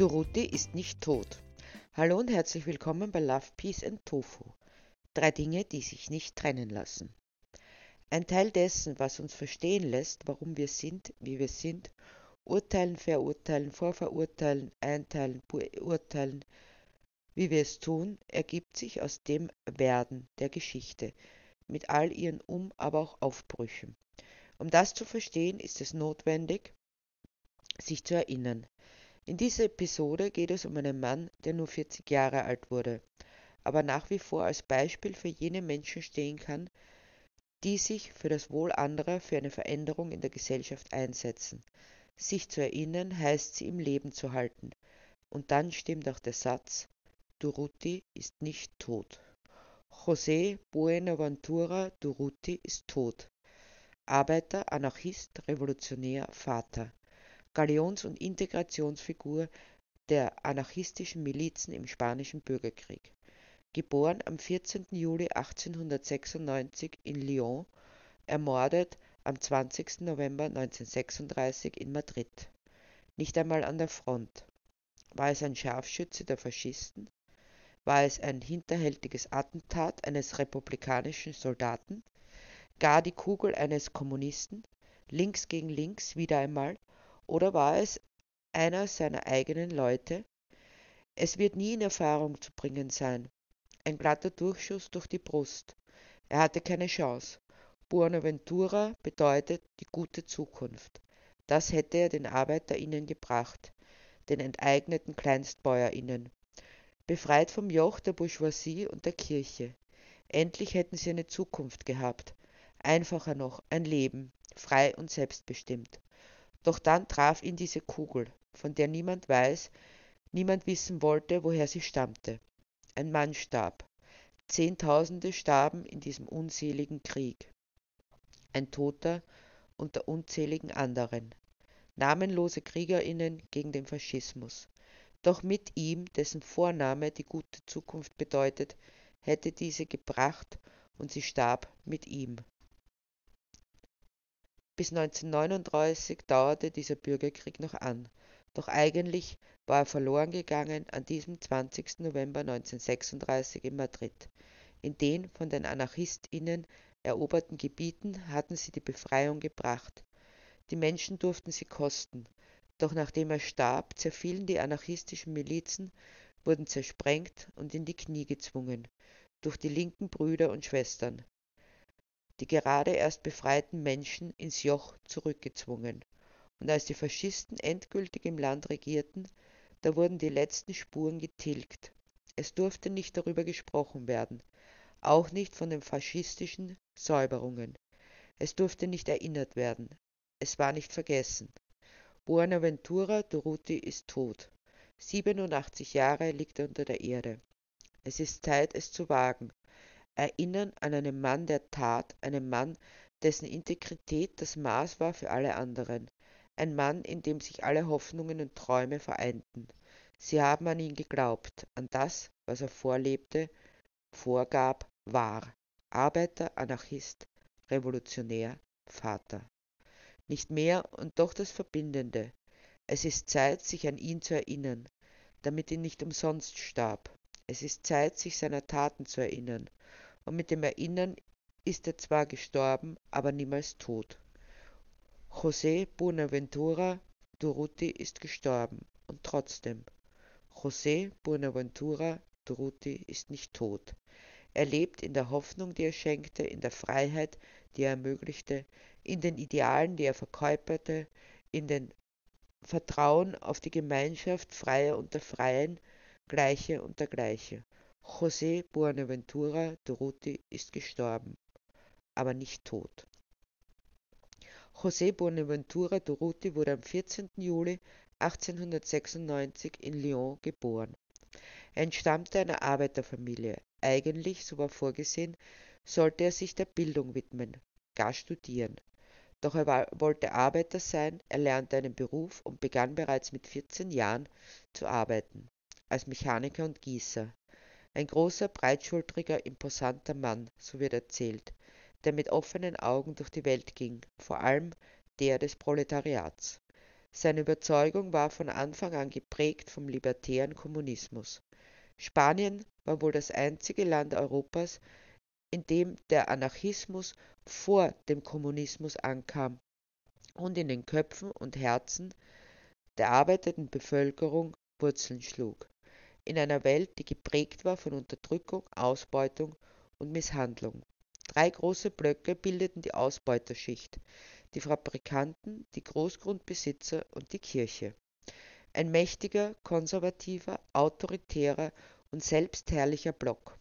Duruti ist nicht tot. Hallo und herzlich willkommen bei Love, Peace and Tofu. Drei Dinge, die sich nicht trennen lassen. Ein Teil dessen, was uns verstehen lässt, warum wir sind, wie wir sind, urteilen, verurteilen, vorverurteilen, einteilen, beurteilen, wie wir es tun, ergibt sich aus dem Werden der Geschichte, mit all ihren Um-, aber auch Aufbrüchen. Um das zu verstehen, ist es notwendig, sich zu erinnern. In dieser Episode geht es um einen Mann, der nur 40 Jahre alt wurde, aber nach wie vor als Beispiel für jene Menschen stehen kann, die sich für das Wohl anderer, für eine Veränderung in der Gesellschaft einsetzen. Sich zu erinnern heißt sie im Leben zu halten. Und dann stimmt auch der Satz, Durruti ist nicht tot. José Buenaventura Durruti ist tot. Arbeiter, Anarchist, Revolutionär, Vater. Galions- und Integrationsfigur der anarchistischen Milizen im Spanischen Bürgerkrieg. Geboren am 14. Juli 1896 in Lyon, ermordet am 20. November 1936 in Madrid. Nicht einmal an der Front. War es ein Scharfschütze der Faschisten? War es ein hinterhältiges Attentat eines republikanischen Soldaten? Gar die Kugel eines Kommunisten? Links gegen links wieder einmal oder war es einer seiner eigenen Leute? Es wird nie in Erfahrung zu bringen sein. Ein glatter Durchschuss durch die Brust. Er hatte keine Chance. Buenaventura bedeutet die gute Zukunft. Das hätte er den ArbeiterInnen gebracht, den enteigneten KleinstbäuerInnen. Befreit vom Joch der Bourgeoisie und der Kirche. Endlich hätten sie eine Zukunft gehabt. Einfacher noch, ein Leben, frei und selbstbestimmt. Doch dann traf ihn diese Kugel, von der niemand weiß, niemand wissen wollte, woher sie stammte. Ein Mann starb. Zehntausende starben in diesem unseligen Krieg. Ein Toter unter unzähligen anderen. Namenlose Kriegerinnen gegen den Faschismus. Doch mit ihm, dessen Vorname die gute Zukunft bedeutet, hätte diese gebracht und sie starb mit ihm. Bis 1939 dauerte dieser Bürgerkrieg noch an, doch eigentlich war er verloren gegangen an diesem 20. November 1936 in Madrid. In den von den AnarchistInnen eroberten Gebieten hatten sie die Befreiung gebracht. Die Menschen durften sie kosten, doch nachdem er starb, zerfielen die anarchistischen Milizen, wurden zersprengt und in die Knie gezwungen durch die linken Brüder und Schwestern die gerade erst befreiten Menschen ins Joch zurückgezwungen. Und als die Faschisten endgültig im Land regierten, da wurden die letzten Spuren getilgt. Es durfte nicht darüber gesprochen werden, auch nicht von den faschistischen Säuberungen. Es durfte nicht erinnert werden. Es war nicht vergessen. Buenaventura Durruti ist tot. 87 Jahre liegt er unter der Erde. Es ist Zeit, es zu wagen, erinnern an einen Mann der Tat, einen Mann, dessen Integrität das Maß war für alle anderen, ein Mann, in dem sich alle Hoffnungen und Träume vereinten. Sie haben an ihn geglaubt, an das, was er vorlebte, vorgab, war. Arbeiter, Anarchist, Revolutionär, Vater. Nicht mehr und doch das Verbindende. Es ist Zeit, sich an ihn zu erinnern, damit ihn nicht umsonst starb. Es ist Zeit, sich seiner Taten zu erinnern, und mit dem Erinnern ist er zwar gestorben, aber niemals tot. José Buenaventura Durruti ist gestorben und trotzdem. José Buenaventura Durruti ist nicht tot. Er lebt in der Hoffnung, die er schenkte, in der Freiheit, die er ermöglichte, in den Idealen, die er verkörperte, in den Vertrauen auf die Gemeinschaft Freier unter Freien, Gleiche unter Gleiche. José Buenaventura Durruti ist gestorben, aber nicht tot. José Buenaventura Durruti wurde am 14. Juli 1896 in Lyon geboren. Er entstammte einer Arbeiterfamilie. Eigentlich, so war vorgesehen, sollte er sich der Bildung widmen, gar studieren. Doch er war, wollte Arbeiter sein, er lernte einen Beruf und begann bereits mit 14 Jahren zu arbeiten, als Mechaniker und Gießer. Ein großer, breitschultriger, imposanter Mann, so wird erzählt, der mit offenen Augen durch die Welt ging, vor allem der des Proletariats. Seine Überzeugung war von Anfang an geprägt vom libertären Kommunismus. Spanien war wohl das einzige Land Europas, in dem der Anarchismus vor dem Kommunismus ankam und in den Köpfen und Herzen der arbeitenden Bevölkerung Wurzeln schlug. In einer Welt, die geprägt war von Unterdrückung, Ausbeutung und Misshandlung. Drei große Blöcke bildeten die Ausbeuterschicht, die Fabrikanten, die Großgrundbesitzer und die Kirche. Ein mächtiger, konservativer, autoritärer und selbstherrlicher Block.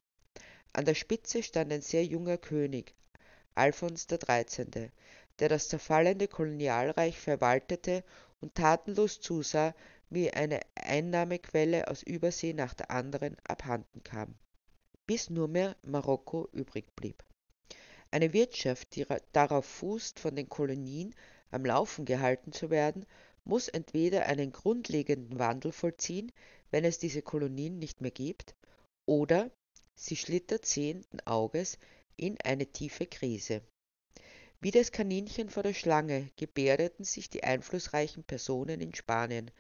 An der Spitze stand ein sehr junger König, Alfons XIII., der das zerfallende Kolonialreich verwaltete und tatenlos zusah, wie eine Einnahmequelle aus Übersee nach der anderen abhanden kam, bis nur mehr Marokko übrig blieb. Eine Wirtschaft, die darauf fußt, von den Kolonien am Laufen gehalten zu werden, muss entweder einen grundlegenden Wandel vollziehen, wenn es diese Kolonien nicht mehr gibt, oder sie schlittert sehenden Auges in eine tiefe Krise. Wie das Kaninchen vor der Schlange gebärdeten sich die einflussreichen Personen in Spanien,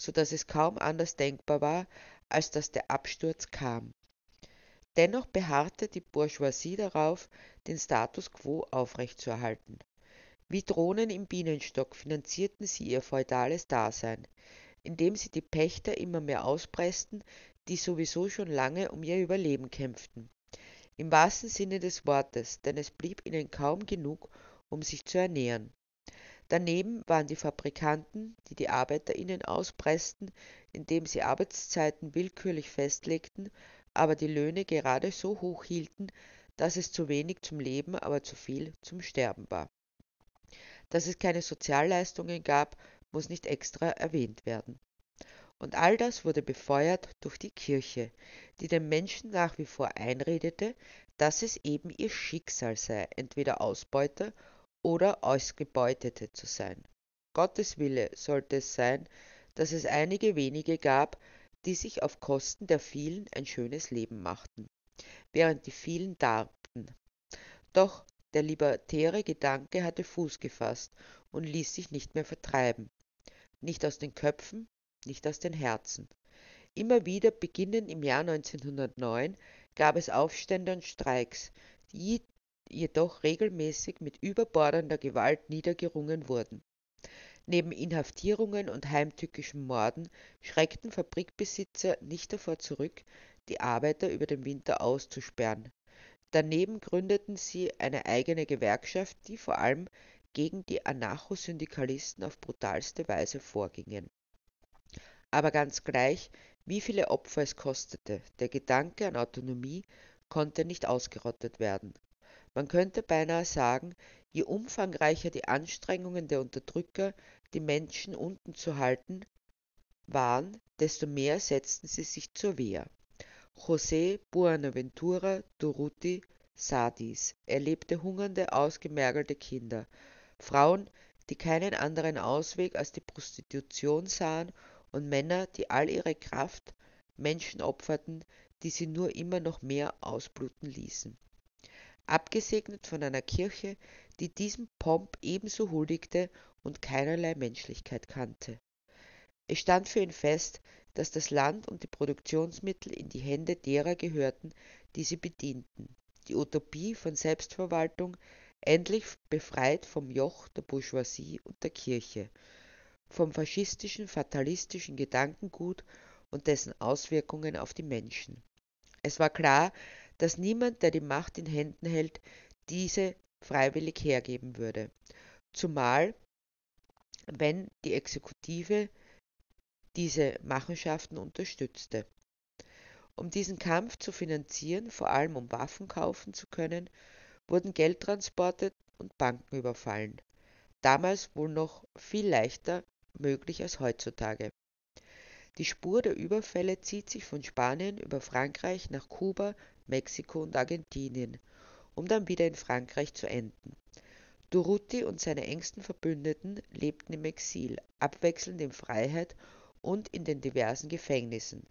so dass es kaum anders denkbar war, als dass der Absturz kam. Dennoch beharrte die Bourgeoisie darauf, den Status quo aufrechtzuerhalten. Wie Drohnen im Bienenstock finanzierten sie ihr feudales Dasein, indem sie die Pächter immer mehr auspressten, die sowieso schon lange um ihr Überleben kämpften. Im wahrsten Sinne des Wortes, denn es blieb ihnen kaum genug, um sich zu ernähren. Daneben waren die Fabrikanten, die die ArbeiterInnen auspressten, indem sie Arbeitszeiten willkürlich festlegten, aber die Löhne gerade so hoch hielten, dass es zu wenig zum Leben, aber zu viel zum Sterben war. Dass es keine Sozialleistungen gab, muss nicht extra erwähnt werden. Und all das wurde befeuert durch die Kirche, die den Menschen nach wie vor einredete, dass es eben ihr Schicksal sei, entweder Ausbeuter oder Ausgebeutete zu sein. Gottes Wille sollte es sein, dass es einige wenige gab, die sich auf Kosten der vielen ein schönes Leben machten, während die vielen darbten. Doch der libertäre Gedanke hatte Fuß gefasst und ließ sich nicht mehr vertreiben. Nicht aus den Köpfen, nicht aus den Herzen. Immer wieder, beginnend im Jahr 1909, gab es Aufstände und Streiks, die jedoch regelmäßig mit überbordender Gewalt niedergerungen wurden. Neben Inhaftierungen und heimtückischen Morden schreckten Fabrikbesitzer nicht davor zurück, die Arbeiter über den Winter auszusperren. Daneben gründeten sie eine eigene Gewerkschaft, die vor allem gegen die Anarchosyndikalisten auf brutalste Weise vorgingen. Aber ganz gleich, wie viele Opfer es kostete, der Gedanke an Autonomie konnte nicht ausgerottet werden. Man könnte beinahe sagen, je umfangreicher die Anstrengungen der Unterdrücker, die Menschen unten zu halten, waren, desto mehr setzten sie sich zur Wehr. José Buenaventura Durruti sah dies. Er lebte hungernde, ausgemergelte Kinder, Frauen, die keinen anderen Ausweg als die Prostitution sahen, und Männer, die all ihre Kraft Menschen opferten, die sie nur immer noch mehr ausbluten ließen abgesegnet von einer Kirche, die diesem Pomp ebenso huldigte und keinerlei Menschlichkeit kannte. Es stand für ihn fest, dass das Land und die Produktionsmittel in die Hände derer gehörten, die sie bedienten. Die Utopie von Selbstverwaltung, endlich befreit vom Joch der Bourgeoisie und der Kirche, vom faschistischen, fatalistischen Gedankengut und dessen Auswirkungen auf die Menschen. Es war klar, dass niemand, der die Macht in Händen hält, diese freiwillig hergeben würde. Zumal, wenn die Exekutive diese Machenschaften unterstützte. Um diesen Kampf zu finanzieren, vor allem um Waffen kaufen zu können, wurden Geldtransporte und Banken überfallen. Damals wohl noch viel leichter möglich als heutzutage. Die Spur der Überfälle zieht sich von Spanien über Frankreich nach Kuba, Mexiko und Argentinien, um dann wieder in Frankreich zu enden. Durruti und seine engsten Verbündeten lebten im Exil, abwechselnd in Freiheit und in den diversen Gefängnissen,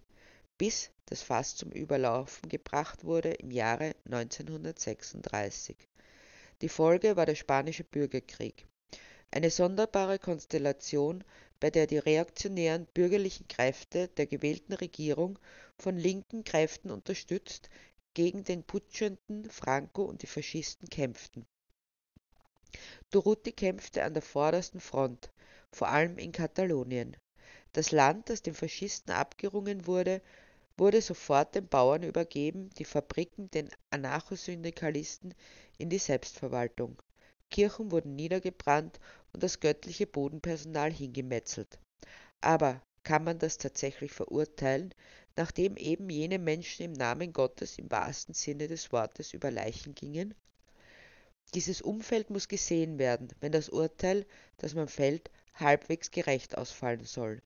bis das Fass zum Überlaufen gebracht wurde im Jahre 1936. Die Folge war der Spanische Bürgerkrieg. Eine sonderbare Konstellation, bei der die reaktionären bürgerlichen Kräfte der gewählten Regierung von linken Kräften unterstützt gegen den putschenden Franco und die Faschisten kämpften. Durruti kämpfte an der vordersten Front, vor allem in Katalonien. Das Land, das den Faschisten abgerungen wurde, wurde sofort den Bauern übergeben, die Fabriken den Anarchosyndikalisten in die Selbstverwaltung. Kirchen wurden niedergebrannt und das göttliche Bodenpersonal hingemetzelt. Aber kann man das tatsächlich verurteilen, nachdem eben jene Menschen im Namen Gottes im wahrsten Sinne des Wortes über Leichen gingen? Dieses Umfeld muss gesehen werden, wenn das Urteil, das man fällt, halbwegs gerecht ausfallen soll.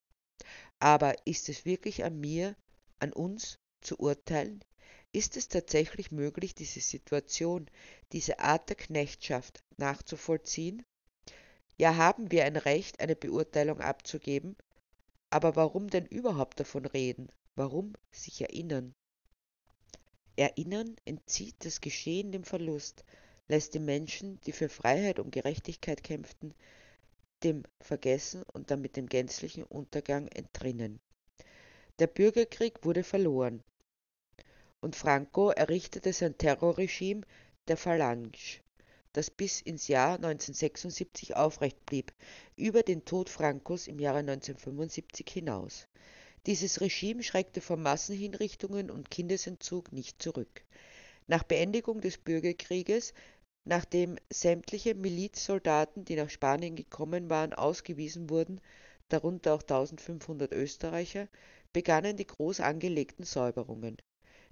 Aber ist es wirklich an mir, an uns zu urteilen? Ist es tatsächlich möglich, diese Situation, diese Art der Knechtschaft nachzuvollziehen? Ja, haben wir ein Recht, eine Beurteilung abzugeben, aber warum denn überhaupt davon reden? Warum sich erinnern? Erinnern entzieht das Geschehen dem Verlust, lässt die Menschen, die für Freiheit und Gerechtigkeit kämpften, dem Vergessen und damit dem gänzlichen Untergang entrinnen. Der Bürgerkrieg wurde verloren und Franco errichtete sein Terrorregime der Phalange, das bis ins Jahr 1976 aufrecht blieb, über den Tod Francos im Jahre 1975 hinaus. Dieses Regime schreckte vor Massenhinrichtungen und Kindesentzug nicht zurück. Nach Beendigung des Bürgerkrieges, nachdem sämtliche Milizsoldaten, die nach Spanien gekommen waren, ausgewiesen wurden, darunter auch 1500 Österreicher, begannen die groß angelegten Säuberungen.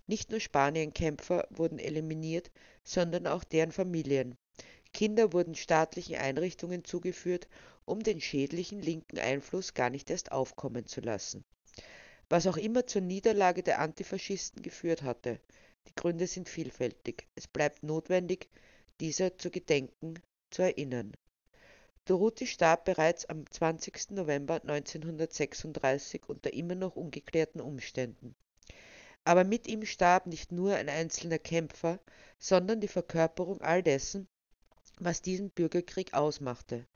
Nicht nur Spanienkämpfer wurden eliminiert, sondern auch deren Familien. Kinder wurden staatlichen Einrichtungen zugeführt, um den schädlichen linken Einfluss gar nicht erst aufkommen zu lassen. Was auch immer zur Niederlage der Antifaschisten geführt hatte. Die Gründe sind vielfältig. Es bleibt notwendig, dieser zu gedenken, zu erinnern. Doruti starb bereits am 20. November 1936 unter immer noch ungeklärten Umständen. Aber mit ihm starb nicht nur ein einzelner Kämpfer, sondern die Verkörperung all dessen, was diesen Bürgerkrieg ausmachte.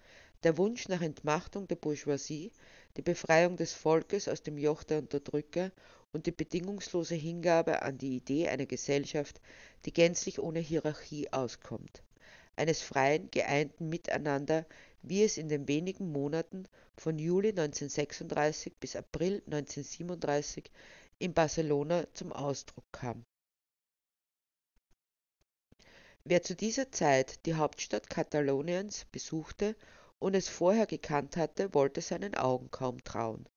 Der Wunsch nach Entmachtung der Bourgeoisie, die Befreiung des Volkes aus dem Joch der Unterdrücker und die bedingungslose Hingabe an die Idee einer Gesellschaft, die gänzlich ohne Hierarchie auskommt. Eines freien, geeinten Miteinander, wie es in den wenigen Monaten von Juli 1936 bis April 1937 in Barcelona zum Ausdruck kam. Wer zu dieser Zeit die Hauptstadt Kataloniens besuchte und es vorher gekannt hatte, wollte seinen Augen kaum trauen.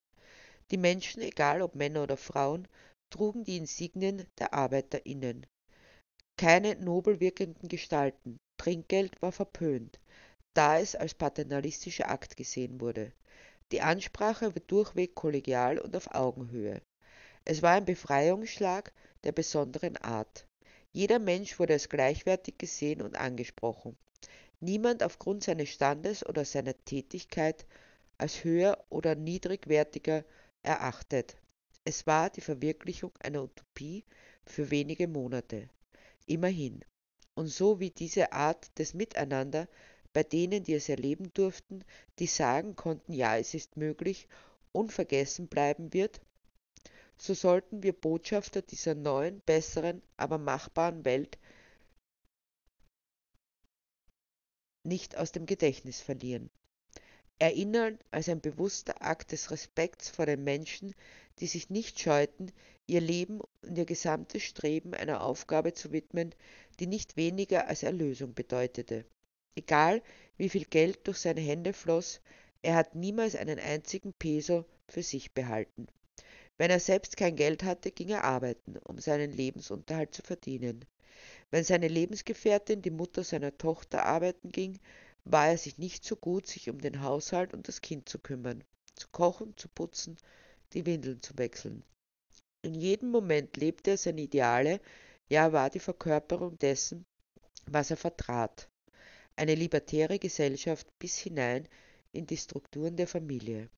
Die Menschen, egal ob Männer oder Frauen, trugen die Insignien der ArbeiterInnen. Keine nobel wirkenden Gestalten, Trinkgeld war verpönt, da es als paternalistischer Akt gesehen wurde. Die Ansprache war durchweg kollegial und auf Augenhöhe. Es war ein Befreiungsschlag der besonderen Art. Jeder Mensch wurde als gleichwertig gesehen und angesprochen. Niemand aufgrund seines Standes oder seiner Tätigkeit als höher oder niedrigwertiger erachtet. Es war die Verwirklichung einer Utopie für wenige Monate. Immerhin. Und so wie diese Art des Miteinander bei denen, die es erleben durften, die sagen konnten, ja, es ist möglich, unvergessen bleiben wird, so sollten wir Botschafter dieser neuen, besseren, aber machbaren Welt nicht aus dem Gedächtnis verlieren. Erinnern als ein bewusster Akt des Respekts vor den Menschen, die sich nicht scheuten, ihr Leben und ihr gesamtes Streben einer Aufgabe zu widmen, die nicht weniger als Erlösung bedeutete. Egal, wie viel Geld durch seine Hände floss, er hat niemals einen einzigen Peso für sich behalten. Wenn er selbst kein Geld hatte, ging er arbeiten, um seinen Lebensunterhalt zu verdienen. Wenn seine Lebensgefährtin, die Mutter seiner Tochter, arbeiten ging, war er sich nicht so gut, sich um den Haushalt und das Kind zu kümmern, zu kochen, zu putzen, die Windeln zu wechseln. In jedem Moment lebte er seine Ideale, ja war die Verkörperung dessen, was er vertrat. Eine libertäre Gesellschaft bis hinein in die Strukturen der Familie.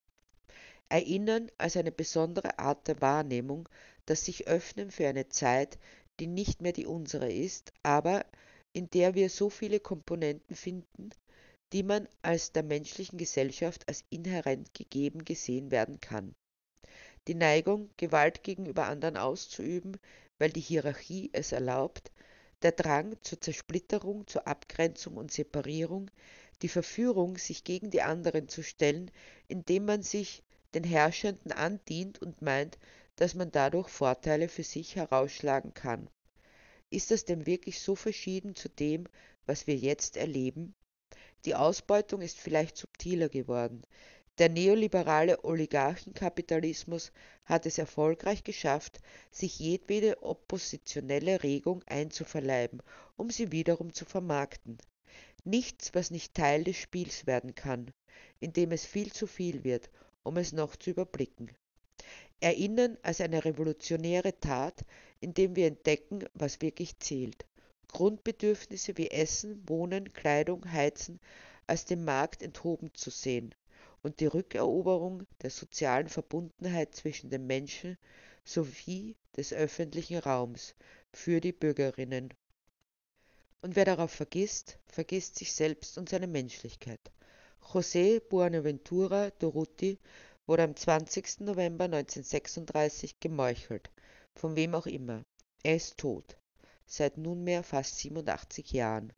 Erinnern als eine besondere Art der Wahrnehmung, das sich öffnen für eine Zeit, die nicht mehr die unsere ist, aber in der wir so viele Komponenten finden, die man als der menschlichen Gesellschaft als inhärent gegeben gesehen werden kann. Die Neigung, Gewalt gegenüber anderen auszuüben, weil die Hierarchie es erlaubt, der Drang zur Zersplitterung, zur Abgrenzung und Separierung, die Verführung, sich gegen die anderen zu stellen, indem man sich den Herrschenden andient und meint, dass man dadurch Vorteile für sich herausschlagen kann. Ist das denn wirklich so verschieden zu dem, was wir jetzt erleben? Die Ausbeutung ist vielleicht subtiler geworden. Der neoliberale Oligarchenkapitalismus hat es erfolgreich geschafft, sich jedwede oppositionelle Regung einzuverleiben, um sie wiederum zu vermarkten. Nichts, was nicht Teil des Spiels werden kann, in dem es viel zu viel wird, um es noch zu überblicken. Erinnern als eine revolutionäre Tat, indem wir entdecken, was wirklich zählt. Grundbedürfnisse wie Essen, Wohnen, Kleidung, Heizen als dem Markt enthoben zu sehen und die Rückeroberung der sozialen Verbundenheit zwischen den Menschen sowie des öffentlichen Raums für die Bürgerinnen. Und wer darauf vergisst, vergisst sich selbst und seine Menschlichkeit. José Buenaventura Durruti wurde am 20. November 1936 gemeuchelt, von wem auch immer. Er ist tot seit nunmehr fast 87 Jahren.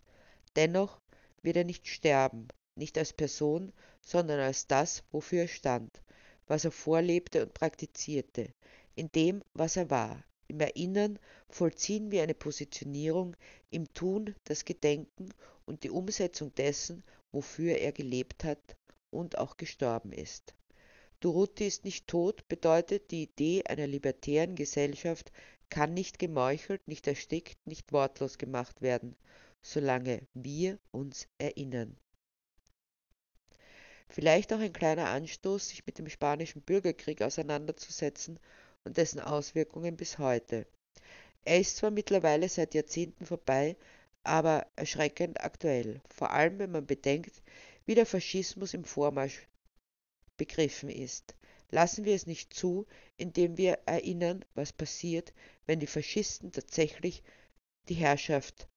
Dennoch wird er nicht sterben, nicht als Person, sondern als das, wofür er stand, was er vorlebte und praktizierte, in dem, was er war. Im Erinnern vollziehen wir eine Positionierung, im Tun das Gedenken und die Umsetzung dessen, wofür er gelebt hat und auch gestorben ist. Durruti ist nicht tot bedeutet die Idee einer libertären Gesellschaft kann nicht gemeuchelt, nicht erstickt, nicht wortlos gemacht werden, solange wir uns erinnern. Vielleicht auch ein kleiner Anstoß, sich mit dem spanischen Bürgerkrieg auseinanderzusetzen und dessen Auswirkungen bis heute. Er ist zwar mittlerweile seit Jahrzehnten vorbei, aber erschreckend aktuell, vor allem wenn man bedenkt, wie der Faschismus im Vormarsch begriffen ist. Lassen wir es nicht zu, indem wir erinnern, was passiert, wenn die Faschisten tatsächlich die Herrschaft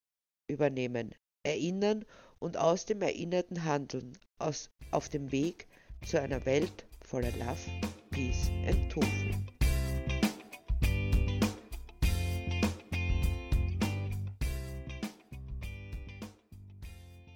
übernehmen. Erinnern und aus dem Erinnerten handeln, aus, auf dem Weg zu einer Welt voller Love, Peace and Tofu.